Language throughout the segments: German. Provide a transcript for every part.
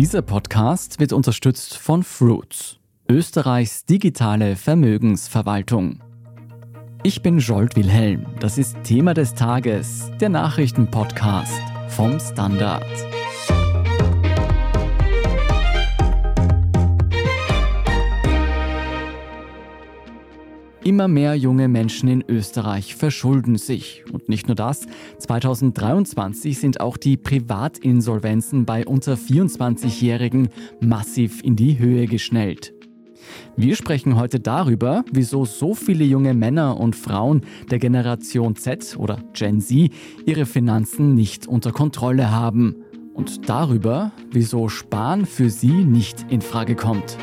Dieser Podcast wird unterstützt von Fruits, Österreichs digitale Vermögensverwaltung. Ich bin Jolt Wilhelm. Das ist Thema des Tages, der Nachrichtenpodcast vom Standard. Immer mehr junge Menschen in Österreich verschulden sich. Und nicht nur das, 2023 sind auch die Privatinsolvenzen bei unter 24-Jährigen massiv in die Höhe geschnellt. Wir sprechen heute darüber, wieso so viele junge Männer und Frauen der Generation Z oder Gen Z ihre Finanzen nicht unter Kontrolle haben. Und darüber, wieso Sparen für sie nicht in Frage kommt.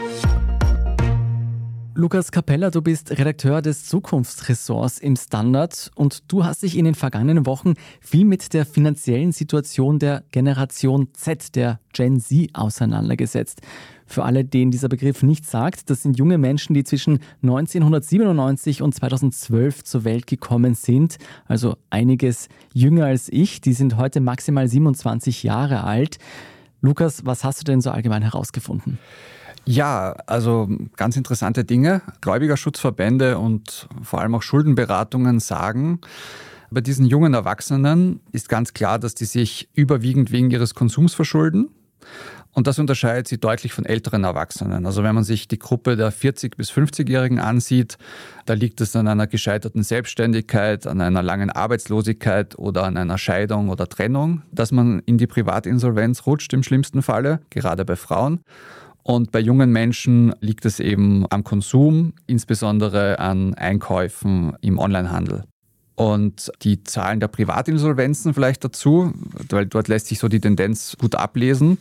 Lukas Capella, du bist Redakteur des Zukunftsressorts im Standard und du hast dich in den vergangenen Wochen viel mit der finanziellen Situation der Generation Z, der Gen Z, auseinandergesetzt. Für alle, denen dieser Begriff nicht sagt, das sind junge Menschen, die zwischen 1997 und 2012 zur Welt gekommen sind, also einiges jünger als ich. Die sind heute maximal 27 Jahre alt. Lukas, was hast du denn so allgemein herausgefunden? Ja, also ganz interessante Dinge. Gläubigerschutzverbände und vor allem auch Schuldenberatungen sagen, bei diesen jungen Erwachsenen ist ganz klar, dass die sich überwiegend wegen ihres Konsums verschulden. Und das unterscheidet sie deutlich von älteren Erwachsenen. Also wenn man sich die Gruppe der 40- bis 50-Jährigen ansieht, da liegt es an einer gescheiterten Selbstständigkeit, an einer langen Arbeitslosigkeit oder an einer Scheidung oder Trennung, dass man in die Privatinsolvenz rutscht im schlimmsten Falle, gerade bei Frauen. Und bei jungen Menschen liegt es eben am Konsum, insbesondere an Einkäufen im Onlinehandel. Und die Zahlen der Privatinsolvenzen vielleicht dazu, weil dort lässt sich so die Tendenz gut ablesen.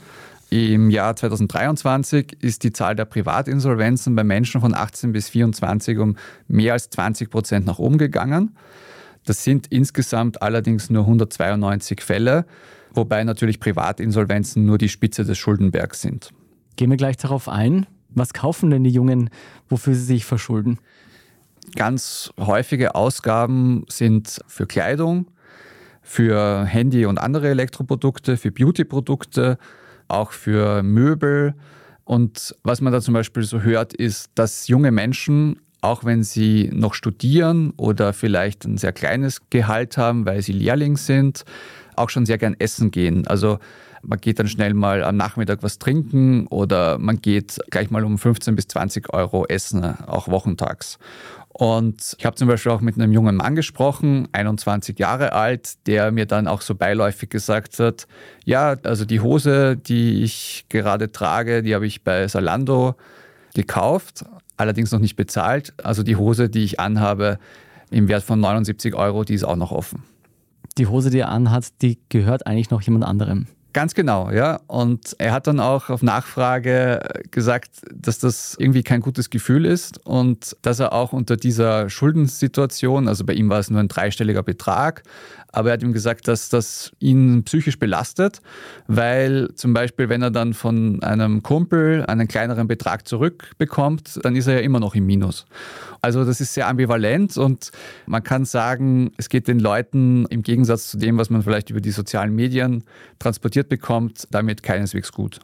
Im Jahr 2023 ist die Zahl der Privatinsolvenzen bei Menschen von 18 bis 24 um mehr als 20 Prozent nach oben gegangen. Das sind insgesamt allerdings nur 192 Fälle, wobei natürlich Privatinsolvenzen nur die Spitze des Schuldenbergs sind. Gehen wir gleich darauf ein. Was kaufen denn die Jungen, wofür sie sich verschulden? Ganz häufige Ausgaben sind für Kleidung, für Handy und andere Elektroprodukte, für Beautyprodukte, auch für Möbel. Und was man da zum Beispiel so hört, ist, dass junge Menschen, auch wenn sie noch studieren oder vielleicht ein sehr kleines Gehalt haben, weil sie Lehrling sind, auch schon sehr gern essen gehen. Also man geht dann schnell mal am Nachmittag was trinken oder man geht gleich mal um 15 bis 20 Euro essen, auch wochentags. Und ich habe zum Beispiel auch mit einem jungen Mann gesprochen, 21 Jahre alt, der mir dann auch so beiläufig gesagt hat, ja, also die Hose, die ich gerade trage, die habe ich bei Salando gekauft, allerdings noch nicht bezahlt. Also die Hose, die ich anhabe, im Wert von 79 Euro, die ist auch noch offen. Die Hose, die er anhat, die gehört eigentlich noch jemand anderem. Ganz genau, ja. Und er hat dann auch auf Nachfrage gesagt, dass das irgendwie kein gutes Gefühl ist und dass er auch unter dieser Schuldensituation, also bei ihm war es nur ein dreistelliger Betrag, aber er hat ihm gesagt, dass das ihn psychisch belastet, weil zum Beispiel, wenn er dann von einem Kumpel einen kleineren Betrag zurückbekommt, dann ist er ja immer noch im Minus. Also das ist sehr ambivalent und man kann sagen, es geht den Leuten im Gegensatz zu dem, was man vielleicht über die sozialen Medien transportiert bekommt, damit keineswegs gut.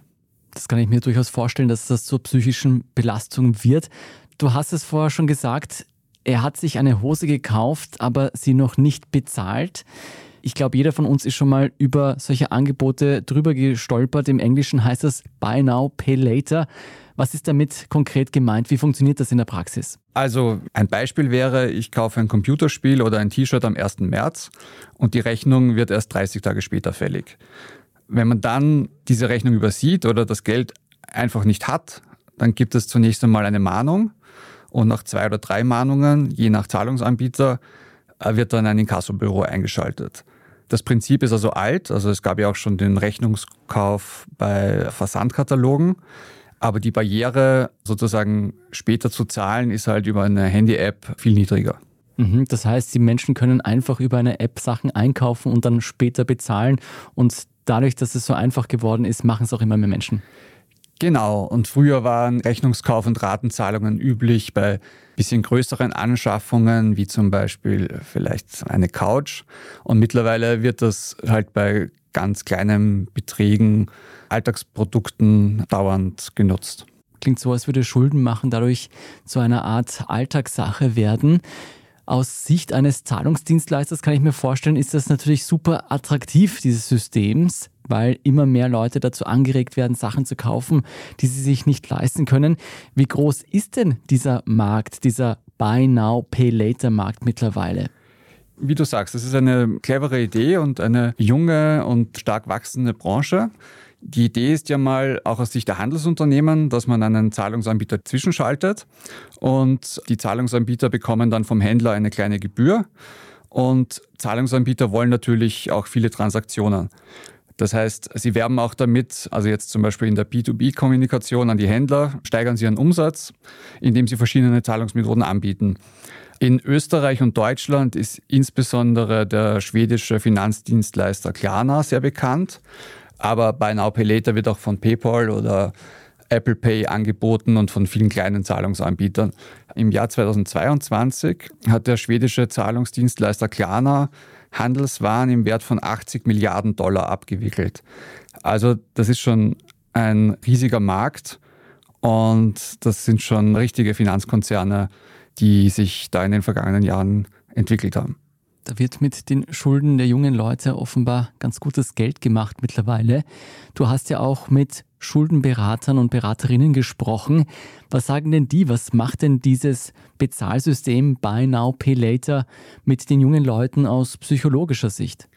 Das kann ich mir durchaus vorstellen, dass das zur psychischen Belastung wird. Du hast es vorher schon gesagt, er hat sich eine Hose gekauft, aber sie noch nicht bezahlt. Ich glaube, jeder von uns ist schon mal über solche Angebote drüber gestolpert. Im Englischen heißt das Buy Now, Pay Later. Was ist damit konkret gemeint? Wie funktioniert das in der Praxis? Also ein Beispiel wäre, ich kaufe ein Computerspiel oder ein T-Shirt am 1. März und die Rechnung wird erst 30 Tage später fällig. Wenn man dann diese Rechnung übersieht oder das Geld einfach nicht hat, dann gibt es zunächst einmal eine Mahnung und nach zwei oder drei Mahnungen, je nach Zahlungsanbieter, äh, wird dann ein Inkassobüro eingeschaltet. Das Prinzip ist also alt, also es gab ja auch schon den Rechnungskauf bei Versandkatalogen, aber die Barriere sozusagen später zu zahlen ist halt über eine Handy-App viel niedriger. Mhm, das heißt, die Menschen können einfach über eine App Sachen einkaufen und dann später bezahlen und dadurch, dass es so einfach geworden ist, machen es auch immer mehr Menschen. Genau, und früher waren Rechnungskauf und Ratenzahlungen üblich bei bisschen größeren Anschaffungen, wie zum Beispiel vielleicht eine Couch. Und mittlerweile wird das halt bei ganz kleinen Beträgen, Alltagsprodukten dauernd genutzt. Klingt so, als würde Schulden machen dadurch zu einer Art Alltagssache werden. Aus Sicht eines Zahlungsdienstleisters kann ich mir vorstellen, ist das natürlich super attraktiv, dieses Systems, weil immer mehr Leute dazu angeregt werden, Sachen zu kaufen, die sie sich nicht leisten können. Wie groß ist denn dieser Markt, dieser Buy Now, Pay Later Markt mittlerweile? Wie du sagst, das ist eine clevere Idee und eine junge und stark wachsende Branche. Die Idee ist ja mal auch aus Sicht der Handelsunternehmen, dass man einen Zahlungsanbieter zwischenschaltet und die Zahlungsanbieter bekommen dann vom Händler eine kleine Gebühr und Zahlungsanbieter wollen natürlich auch viele Transaktionen. Das heißt, sie werben auch damit, also jetzt zum Beispiel in der B2B-Kommunikation an die Händler, steigern sie ihren Umsatz, indem sie verschiedene Zahlungsmethoden anbieten. In Österreich und Deutschland ist insbesondere der schwedische Finanzdienstleister Klarna sehr bekannt. Aber Buy Now Pay Later wird auch von PayPal oder Apple Pay angeboten und von vielen kleinen Zahlungsanbietern. Im Jahr 2022 hat der schwedische Zahlungsdienstleister Klarna Handelswaren im Wert von 80 Milliarden Dollar abgewickelt. Also das ist schon ein riesiger Markt und das sind schon richtige Finanzkonzerne, die sich da in den vergangenen Jahren entwickelt haben. Da wird mit den Schulden der jungen Leute offenbar ganz gutes Geld gemacht mittlerweile. Du hast ja auch mit Schuldenberatern und Beraterinnen gesprochen. Was sagen denn die? Was macht denn dieses Bezahlsystem Buy Now, Pay Later mit den jungen Leuten aus psychologischer Sicht?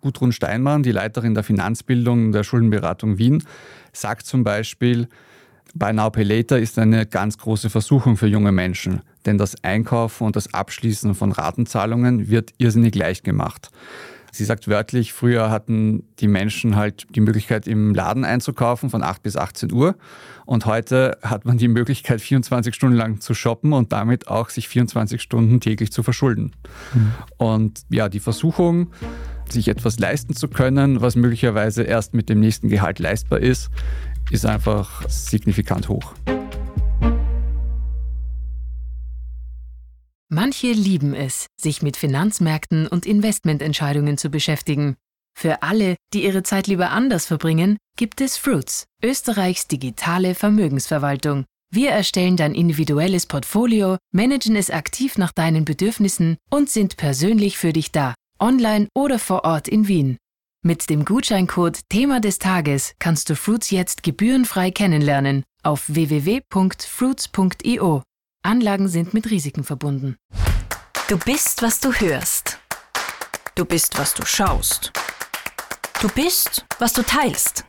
Gudrun Steinmann, die Leiterin der Finanzbildung der Schuldenberatung Wien, sagt zum Beispiel, Buy Now Pay Later ist eine ganz große Versuchung für junge Menschen, denn das Einkaufen und das Abschließen von Ratenzahlungen wird irrsinnig leicht gemacht. Sie sagt wörtlich, früher hatten die Menschen halt die Möglichkeit, im Laden einzukaufen von 8 bis 18 Uhr. Und heute hat man die Möglichkeit, 24 Stunden lang zu shoppen und damit auch sich 24 Stunden täglich zu verschulden. Mhm. Und ja, die Versuchung, sich etwas leisten zu können, was möglicherweise erst mit dem nächsten Gehalt leistbar ist, ist einfach signifikant hoch. Manche lieben es, sich mit Finanzmärkten und Investmententscheidungen zu beschäftigen. Für alle, die ihre Zeit lieber anders verbringen, gibt es Fruits, Österreichs digitale Vermögensverwaltung. Wir erstellen dein individuelles Portfolio, managen es aktiv nach deinen Bedürfnissen und sind persönlich für dich da, online oder vor Ort in Wien. Mit dem Gutscheincode Thema des Tages kannst du Fruits jetzt gebührenfrei kennenlernen auf www.fruits.io. Anlagen sind mit Risiken verbunden. Du bist, was du hörst. Du bist, was du schaust. Du bist, was du teilst.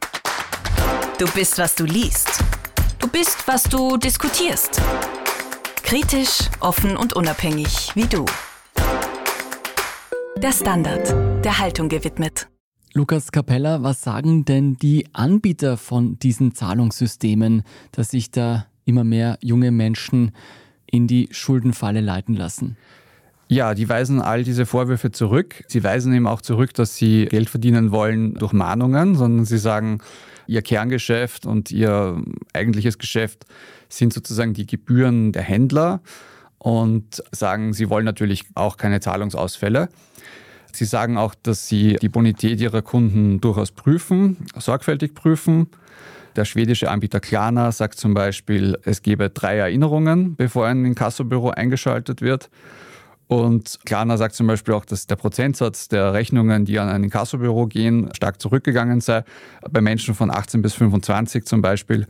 Du bist, was du liest. Du bist, was du diskutierst. Kritisch, offen und unabhängig wie du. Der Standard, der Haltung gewidmet. Lukas Capella, was sagen denn die Anbieter von diesen Zahlungssystemen, dass sich da immer mehr junge Menschen in die Schuldenfalle leiten lassen? Ja, die weisen all diese Vorwürfe zurück. Sie weisen eben auch zurück, dass sie Geld verdienen wollen durch Mahnungen, sondern sie sagen, ihr Kerngeschäft und ihr eigentliches Geschäft sind sozusagen die Gebühren der Händler und sagen, sie wollen natürlich auch keine Zahlungsausfälle. Sie sagen auch, dass sie die Bonität ihrer Kunden durchaus prüfen, sorgfältig prüfen. Der schwedische Anbieter Klarna sagt zum Beispiel, es gebe drei Erinnerungen, bevor ein Inkassobüro eingeschaltet wird. Und Klarna sagt zum Beispiel auch, dass der Prozentsatz der Rechnungen, die an ein Inkassobüro gehen, stark zurückgegangen sei. Bei Menschen von 18 bis 25 zum Beispiel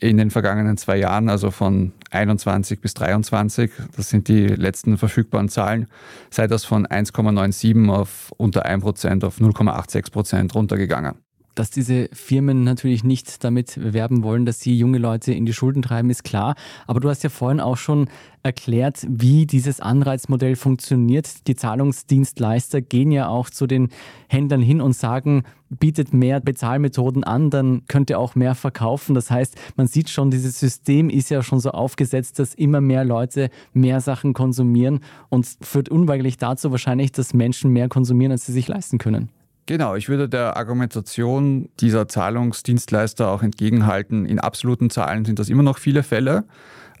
in den vergangenen zwei Jahren, also von 21 bis 23, das sind die letzten verfügbaren Zahlen, sei das von 1,97 auf unter 1 Prozent auf 0,86 Prozent runtergegangen dass diese Firmen natürlich nicht damit werben wollen, dass sie junge Leute in die Schulden treiben, ist klar. Aber du hast ja vorhin auch schon erklärt, wie dieses Anreizmodell funktioniert. Die Zahlungsdienstleister gehen ja auch zu den Händlern hin und sagen, bietet mehr Bezahlmethoden an, dann könnt ihr auch mehr verkaufen. Das heißt, man sieht schon, dieses System ist ja schon so aufgesetzt, dass immer mehr Leute mehr Sachen konsumieren und führt unweigerlich dazu wahrscheinlich, dass Menschen mehr konsumieren, als sie sich leisten können. Genau, ich würde der Argumentation dieser Zahlungsdienstleister auch entgegenhalten. In absoluten Zahlen sind das immer noch viele Fälle.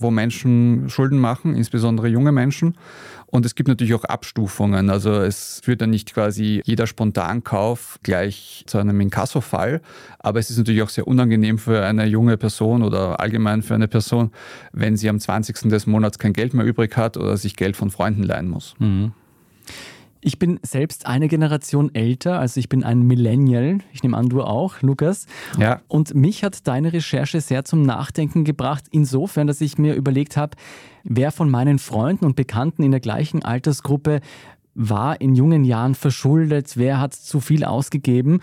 wo Menschen Schulden machen, insbesondere junge Menschen. Und es gibt natürlich auch Abstufungen. Also es führt dann nicht quasi jeder Spontankauf gleich zu einem Inkasso-Fall. Aber es ist natürlich auch sehr unangenehm für eine junge Person oder allgemein für eine Person, wenn sie am 20. des Monats kein Geld mehr übrig hat oder sich Geld von Freunden leihen muss. Mhm. Ich bin selbst eine Generation älter, also ich bin ein Millennial. Ich nehme an, du auch, Lukas. Ja. Und mich hat deine Recherche sehr zum Nachdenken gebracht, insofern, dass ich mir überlegt habe, wer von meinen Freunden und Bekannten in der gleichen Altersgruppe war in jungen Jahren verschuldet, wer hat zu viel ausgegeben.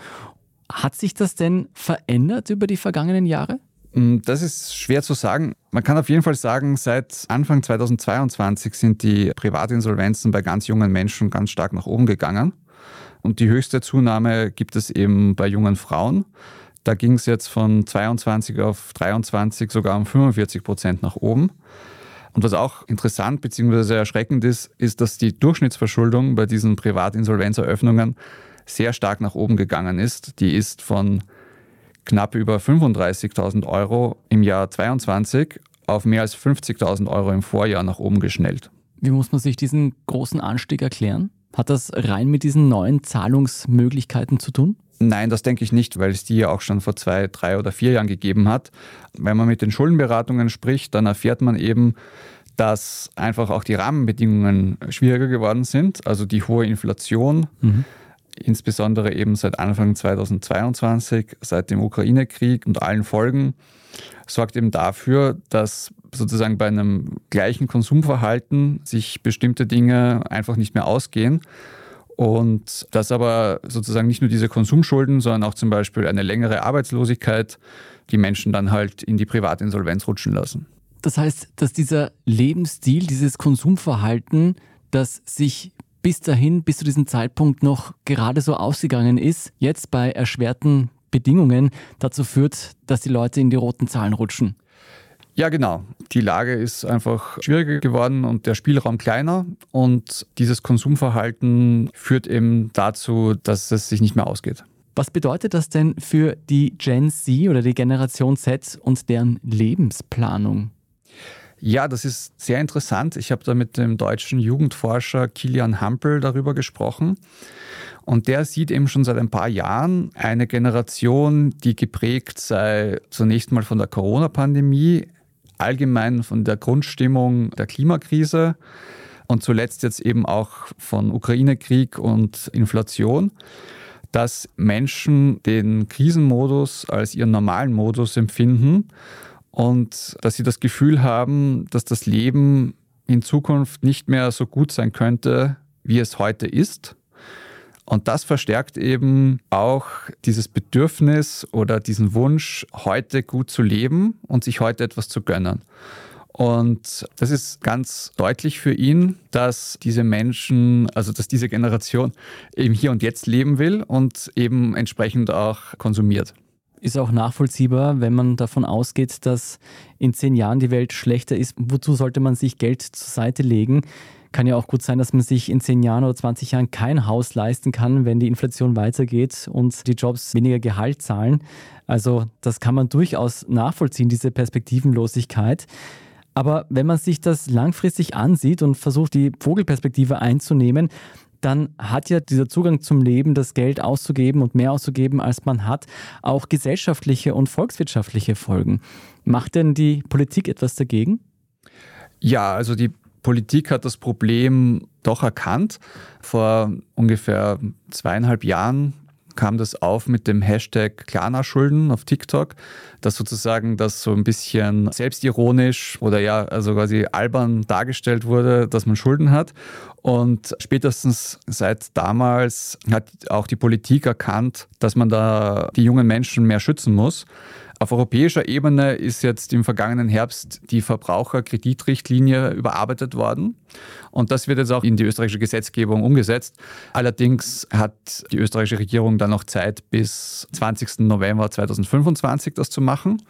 Hat sich das denn verändert über die vergangenen Jahre? Mm, das ist schwer zu sagen. Man kann auf jeden Fall sagen, seit Anfang 2022 sind die Privatinsolvenzen bei ganz jungen Menschen ganz stark nach oben gegangen. Und die höchste Zunahme gibt es eben bei jungen Frauen. Da ging es jetzt von 22 auf 23 sogar um 45 Prozent nach oben. Und was auch interessant bzw. erschreckend ist, ist, dass die Durchschnittsverschuldung bei diesen Privatinsolvenzeröffnungen sehr stark nach oben gegangen ist. Die ist von knapp über 35.000 Euro im Jahr 22 auf mehr als 50.000 Euro im Vorjahr nach oben geschnellt. Wie muss man sich diesen großen Anstieg erklären? Hat das rein mit diesen neuen Zahlungsmöglichkeiten zu tun? Nein, das denke ich nicht, weil es die ja auch schon vor zwei, drei oder vier Jahren gegeben hat. Wenn man mit den Schuldenberatungen spricht, dann erfährt man eben, dass einfach auch die Rahmenbedingungen schwieriger geworden sind. Also die hohe Inflation, mhm insbesondere eben seit Anfang 2022, seit dem Ukraine-Krieg und allen Folgen, sorgt eben dafür, dass sozusagen bei einem gleichen Konsumverhalten sich bestimmte Dinge einfach nicht mehr ausgehen. Und dass aber sozusagen nicht nur diese Konsumschulden, sondern auch zum Beispiel eine längere Arbeitslosigkeit die Menschen dann halt in die Privatinsolvenz rutschen lassen. Das heißt, dass dieser Lebensstil, dieses Konsumverhalten, das sich bis dahin, bis zu diesem Zeitpunkt noch gerade so ausgegangen ist, jetzt bei erschwerten Bedingungen dazu führt, dass die Leute in die roten Zahlen rutschen. Ja, genau. Die Lage ist einfach schwieriger geworden und der Spielraum kleiner. Und dieses Konsumverhalten führt eben dazu, dass es sich nicht mehr ausgeht. Was bedeutet das denn für die Gen Z oder die Generation Z und deren Lebensplanung? Ja, das ist sehr interessant. Ich habe da mit dem deutschen Jugendforscher Kilian Hampel darüber gesprochen. Und der sieht eben schon seit ein paar Jahren eine Generation, die geprägt sei zunächst mal von der Corona-Pandemie, allgemein von der Grundstimmung der Klimakrise und zuletzt jetzt eben auch von Ukraine-Krieg und Inflation, dass Menschen den Krisenmodus als ihren normalen Modus empfinden und dass sie das Gefühl haben, dass das Leben in Zukunft nicht mehr so gut sein könnte, wie es heute ist. Und das verstärkt eben auch dieses Bedürfnis oder diesen Wunsch, heute gut zu leben und sich heute etwas zu gönnen. Und das ist ganz deutlich für ihn, dass diese Menschen, also dass diese Generation eben hier und jetzt leben will und eben entsprechend auch konsumiert. Ist auch nachvollziehbar, wenn man davon ausgeht, dass in zehn Jahren die Welt schlechter ist. Wozu sollte man sich Geld zur Seite legen? Kann ja auch gut sein, dass man sich in zehn Jahren oder 20 Jahren kein Haus leisten kann, wenn die Inflation weitergeht und die Jobs weniger Gehalt zahlen. Also das kann man durchaus nachvollziehen, diese Perspektivenlosigkeit. Aber wenn man sich das langfristig ansieht und versucht, die Vogelperspektive einzunehmen, dann hat ja dieser Zugang zum Leben, das Geld auszugeben und mehr auszugeben, als man hat, auch gesellschaftliche und volkswirtschaftliche Folgen. Macht denn die Politik etwas dagegen? Ja, also die Politik hat das Problem doch erkannt. Vor ungefähr zweieinhalb Jahren kam das auf mit dem Hashtag Klarna-Schulden auf TikTok, dass sozusagen das so ein bisschen selbstironisch oder ja, also quasi albern dargestellt wurde, dass man Schulden hat. Und spätestens seit damals hat auch die Politik erkannt, dass man da die jungen Menschen mehr schützen muss. Auf europäischer Ebene ist jetzt im vergangenen Herbst die Verbraucherkreditrichtlinie überarbeitet worden. Und das wird jetzt auch in die österreichische Gesetzgebung umgesetzt. Allerdings hat die österreichische Regierung dann noch Zeit bis 20. November 2025 das zu machen.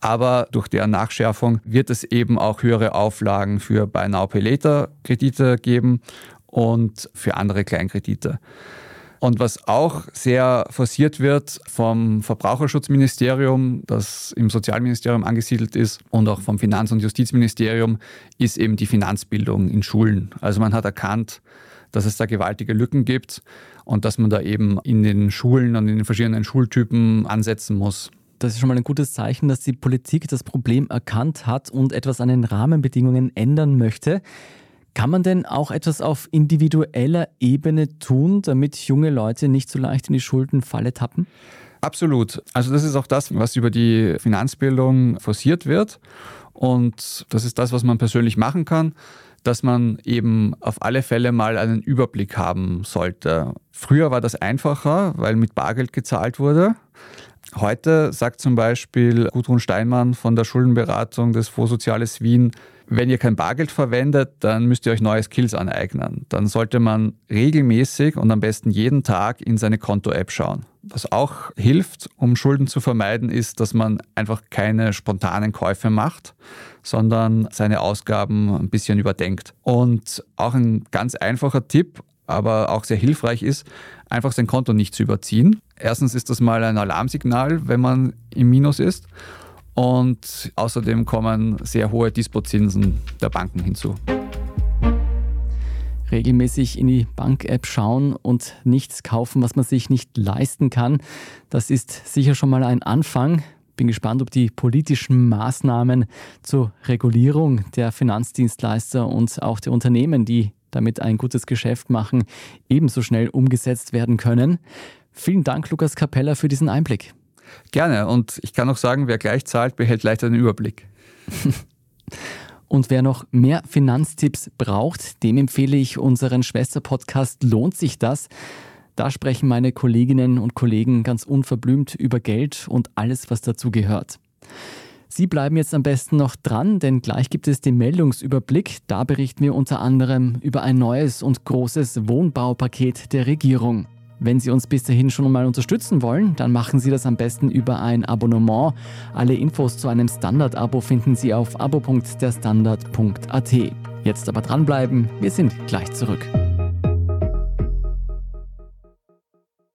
Aber durch deren Nachschärfung wird es eben auch höhere Auflagen für Buy Now Pay Later Kredite geben und für andere Kleinkredite. Und was auch sehr forciert wird vom Verbraucherschutzministerium, das im Sozialministerium angesiedelt ist, und auch vom Finanz- und Justizministerium, ist eben die Finanzbildung in Schulen. Also man hat erkannt, dass es da gewaltige Lücken gibt und dass man da eben in den Schulen und in den verschiedenen Schultypen ansetzen muss. Das ist schon mal ein gutes Zeichen, dass die Politik das Problem erkannt hat und etwas an den Rahmenbedingungen ändern möchte. Kann man denn auch etwas auf individueller Ebene tun, damit junge Leute nicht so leicht in die Schuldenfalle tappen? Absolut. Also das ist auch das, was über die Finanzbildung forciert wird. Und das ist das, was man persönlich machen kann dass man eben auf alle Fälle mal einen Überblick haben sollte. Früher war das einfacher, weil mit Bargeld gezahlt wurde. Heute sagt zum Beispiel Gudrun Steinmann von der Schuldenberatung des Fonds Soziales Wien, wenn ihr kein Bargeld verwendet, dann müsst ihr euch neue Skills aneignen. Dann sollte man regelmäßig und am besten jeden Tag in seine Konto-App schauen. Was auch hilft, um Schulden zu vermeiden, ist, dass man einfach keine spontanen Käufe macht, sondern seine Ausgaben ein bisschen überdenkt. Und auch ein ganz einfacher Tipp, aber auch sehr hilfreich ist, einfach sein Konto nicht zu überziehen. Erstens ist das mal ein Alarmsignal, wenn man im Minus ist. Und außerdem kommen sehr hohe Dispozinsen der Banken hinzu. Regelmäßig in die Bank-App schauen und nichts kaufen, was man sich nicht leisten kann. Das ist sicher schon mal ein Anfang. Bin gespannt, ob die politischen Maßnahmen zur Regulierung der Finanzdienstleister und auch der Unternehmen, die damit ein gutes Geschäft machen, ebenso schnell umgesetzt werden können. Vielen Dank, Lukas Capella, für diesen Einblick. Gerne. Und ich kann auch sagen, wer gleich zahlt, behält leichter den Überblick. Und wer noch mehr Finanztipps braucht, dem empfehle ich unseren Schwester-Podcast Lohnt sich das? Da sprechen meine Kolleginnen und Kollegen ganz unverblümt über Geld und alles, was dazu gehört. Sie bleiben jetzt am besten noch dran, denn gleich gibt es den Meldungsüberblick. Da berichten wir unter anderem über ein neues und großes Wohnbaupaket der Regierung. Wenn Sie uns bis dahin schon mal unterstützen wollen, dann machen Sie das am besten über ein Abonnement. Alle Infos zu einem Standard-Abo finden Sie auf abo.derstandard.at. Jetzt aber dranbleiben, wir sind gleich zurück.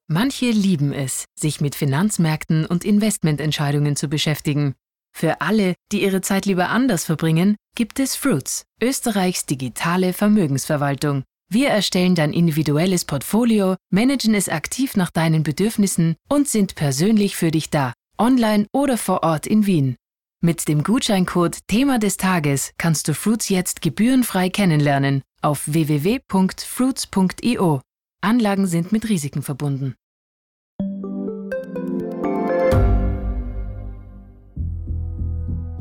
Manche lieben es, sich mit Finanzmärkten und Investmententscheidungen zu beschäftigen. Für alle, die ihre Zeit lieber anders verbringen, gibt es Fruits, Österreichs digitale Vermögensverwaltung. Wir erstellen dein individuelles Portfolio, managen es aktiv nach deinen Bedürfnissen und sind persönlich für dich da, online oder vor Ort in Wien. Mit dem Gutscheincode Thema des Tages kannst du Fruits jetzt gebührenfrei kennenlernen auf www.fruits.io. Anlagen sind mit Risiken verbunden.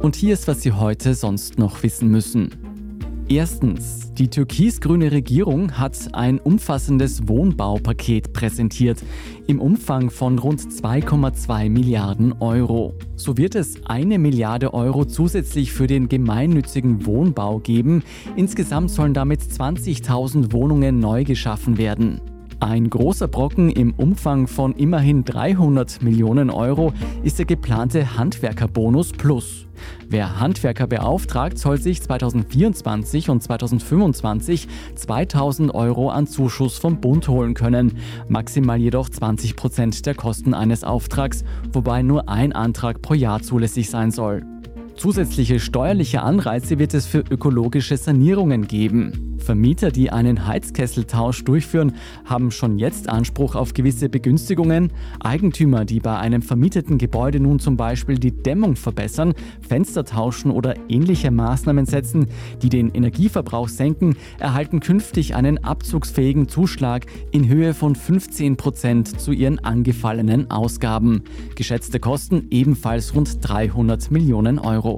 Und hier ist, was Sie heute sonst noch wissen müssen. Erstens, die türkis-grüne Regierung hat ein umfassendes Wohnbaupaket präsentiert im Umfang von rund 2,2 Milliarden Euro. So wird es eine Milliarde Euro zusätzlich für den gemeinnützigen Wohnbau geben. Insgesamt sollen damit 20.000 Wohnungen neu geschaffen werden. Ein großer Brocken im Umfang von immerhin 300 Millionen Euro ist der geplante Handwerkerbonus Plus. Wer Handwerker beauftragt, soll sich 2024 und 2025 2000 Euro an Zuschuss vom Bund holen können, maximal jedoch 20 Prozent der Kosten eines Auftrags, wobei nur ein Antrag pro Jahr zulässig sein soll. Zusätzliche steuerliche Anreize wird es für ökologische Sanierungen geben. Vermieter, die einen Heizkesseltausch durchführen, haben schon jetzt Anspruch auf gewisse Begünstigungen. Eigentümer, die bei einem vermieteten Gebäude nun zum Beispiel die Dämmung verbessern, Fenster tauschen oder ähnliche Maßnahmen setzen, die den Energieverbrauch senken, erhalten künftig einen abzugsfähigen Zuschlag in Höhe von 15 Prozent zu ihren angefallenen Ausgaben. Geschätzte Kosten ebenfalls rund 300 Millionen Euro.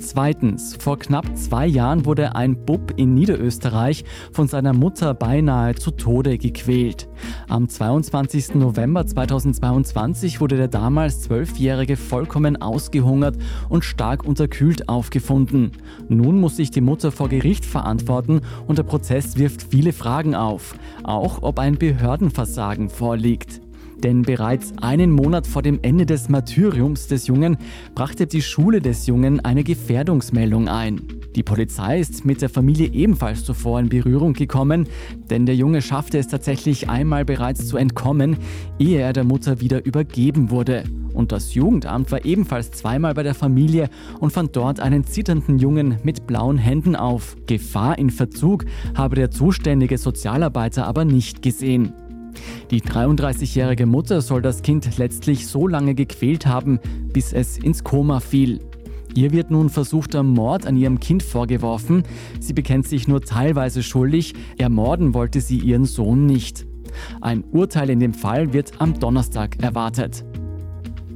Zweitens, vor knapp zwei Jahren wurde ein Bub in Niederösterreich von seiner Mutter beinahe zu Tode gequält. Am 22. November 2022 wurde der damals Zwölfjährige vollkommen ausgehungert und stark unterkühlt aufgefunden. Nun muss sich die Mutter vor Gericht verantworten und der Prozess wirft viele Fragen auf. Auch ob ein Behördenversagen vorliegt. Denn bereits einen Monat vor dem Ende des Martyriums des Jungen brachte die Schule des Jungen eine Gefährdungsmeldung ein. Die Polizei ist mit der Familie ebenfalls zuvor in Berührung gekommen, denn der Junge schaffte es tatsächlich einmal bereits zu entkommen, ehe er der Mutter wieder übergeben wurde. Und das Jugendamt war ebenfalls zweimal bei der Familie und fand dort einen zitternden Jungen mit blauen Händen auf. Gefahr in Verzug habe der zuständige Sozialarbeiter aber nicht gesehen. Die 33-jährige Mutter soll das Kind letztlich so lange gequält haben, bis es ins Koma fiel. Ihr wird nun versuchter Mord an ihrem Kind vorgeworfen. Sie bekennt sich nur teilweise schuldig, ermorden wollte sie ihren Sohn nicht. Ein Urteil in dem Fall wird am Donnerstag erwartet.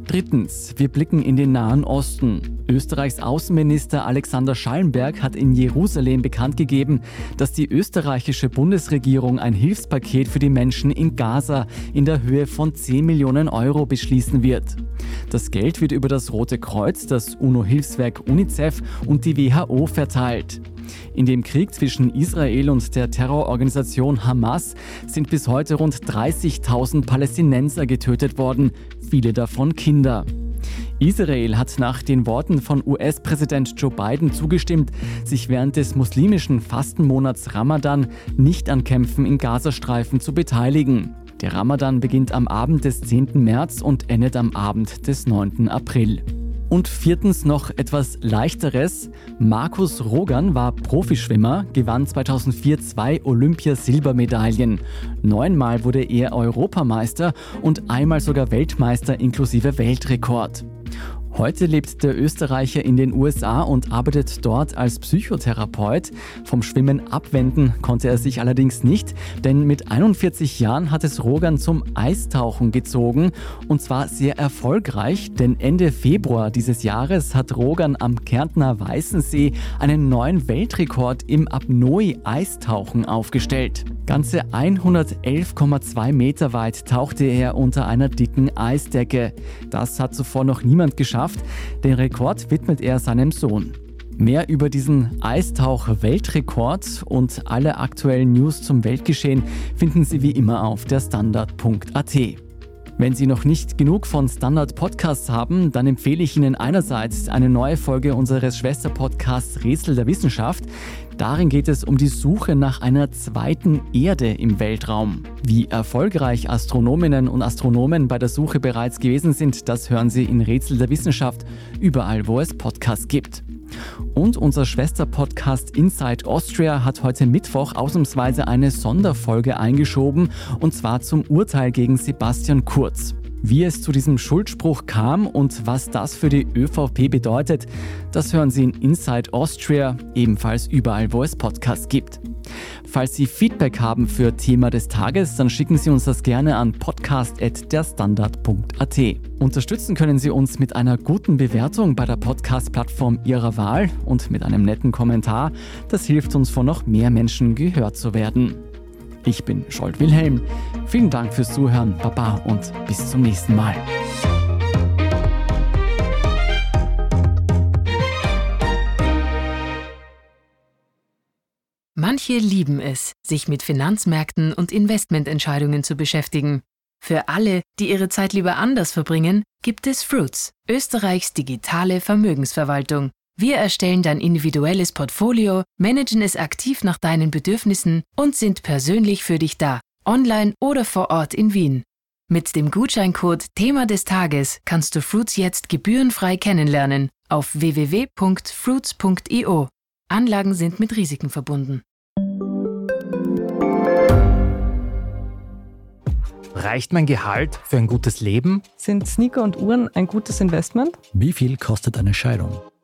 Drittens, wir blicken in den Nahen Osten. Österreichs Außenminister Alexander Schallenberg hat in Jerusalem bekannt gegeben, dass die österreichische Bundesregierung ein Hilfspaket für die Menschen in Gaza in der Höhe von 10 Millionen Euro beschließen wird. Das Geld wird über das Rote Kreuz, das UNO-Hilfswerk UNICEF und die WHO verteilt. In dem Krieg zwischen Israel und der Terrororganisation Hamas sind bis heute rund 30.000 Palästinenser getötet worden, viele davon Kinder. Israel hat nach den Worten von US-Präsident Joe Biden zugestimmt, sich während des muslimischen Fastenmonats Ramadan nicht an Kämpfen in Gazastreifen zu beteiligen. Der Ramadan beginnt am Abend des 10. März und endet am Abend des 9. April. Und viertens noch etwas leichteres. Markus Rogan war Profischwimmer, gewann 2004 zwei Olympiasilbermedaillen. Neunmal wurde er Europameister und einmal sogar Weltmeister inklusive Weltrekord. Heute lebt der Österreicher in den USA und arbeitet dort als Psychotherapeut. Vom Schwimmen abwenden konnte er sich allerdings nicht, denn mit 41 Jahren hat es Rogan zum Eistauchen gezogen und zwar sehr erfolgreich, denn Ende Februar dieses Jahres hat Rogan am Kärntner Weißensee einen neuen Weltrekord im Apnoe-Eistauchen aufgestellt. Ganze 111,2 Meter weit tauchte er unter einer dicken Eisdecke. Das hat zuvor noch niemand geschafft. Den Rekord widmet er seinem Sohn. Mehr über diesen Eistauch-Weltrekord und alle aktuellen News zum Weltgeschehen finden Sie wie immer auf der Standard.at. Wenn Sie noch nicht genug von Standard Podcasts haben, dann empfehle ich Ihnen einerseits eine neue Folge unseres Schwesterpodcasts Rätsel der Wissenschaft. Darin geht es um die Suche nach einer zweiten Erde im Weltraum. Wie erfolgreich Astronominnen und Astronomen bei der Suche bereits gewesen sind, das hören Sie in Rätsel der Wissenschaft überall, wo es Podcasts gibt. Und unser Schwesterpodcast Inside Austria hat heute Mittwoch ausnahmsweise eine Sonderfolge eingeschoben, und zwar zum Urteil gegen Sebastian Kurz. Wie es zu diesem Schuldspruch kam und was das für die ÖVP bedeutet, das hören Sie in Inside Austria, ebenfalls überall, wo es Podcasts gibt. Falls Sie Feedback haben für Thema des Tages, dann schicken Sie uns das gerne an podcast.derstandard.at. Unterstützen können Sie uns mit einer guten Bewertung bei der Podcast-Plattform Ihrer Wahl und mit einem netten Kommentar. Das hilft uns, von noch mehr Menschen gehört zu werden. Ich bin Scholt Wilhelm. Vielen Dank fürs Zuhören, Baba und bis zum nächsten Mal. Manche lieben es, sich mit Finanzmärkten und Investmententscheidungen zu beschäftigen. Für alle, die ihre Zeit lieber anders verbringen, gibt es Fruits, Österreichs digitale Vermögensverwaltung. Wir erstellen dein individuelles Portfolio, managen es aktiv nach deinen Bedürfnissen und sind persönlich für dich da, online oder vor Ort in Wien. Mit dem Gutscheincode Thema des Tages kannst du Fruits jetzt gebührenfrei kennenlernen auf www.fruits.io. Anlagen sind mit Risiken verbunden. Reicht mein Gehalt für ein gutes Leben? Sind Sneaker und Uhren ein gutes Investment? Wie viel kostet eine Scheidung?